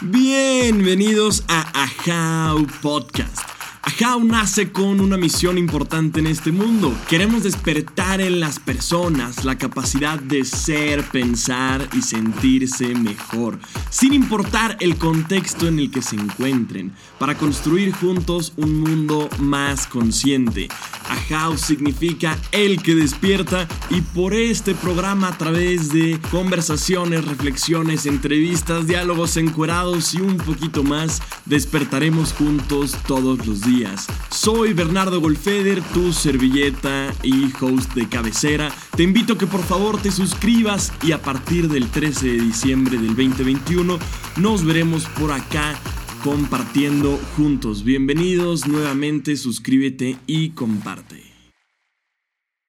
Bienvenidos a Ajau Podcast. Ajau nace con una misión importante en este mundo. Queremos despertar en las personas la capacidad de ser, pensar y sentirse mejor, sin importar el contexto en el que se encuentren, para construir juntos un mundo más consciente. Ajau significa el que despierta y por este programa a través de conversaciones, reflexiones, entrevistas, diálogos encuerados y un poquito más, despertaremos juntos todos los días soy Bernardo Golfeder, tu servilleta y host de cabecera. Te invito a que por favor te suscribas y a partir del 13 de diciembre del 2021 nos veremos por acá compartiendo juntos. Bienvenidos nuevamente, suscríbete y comparte.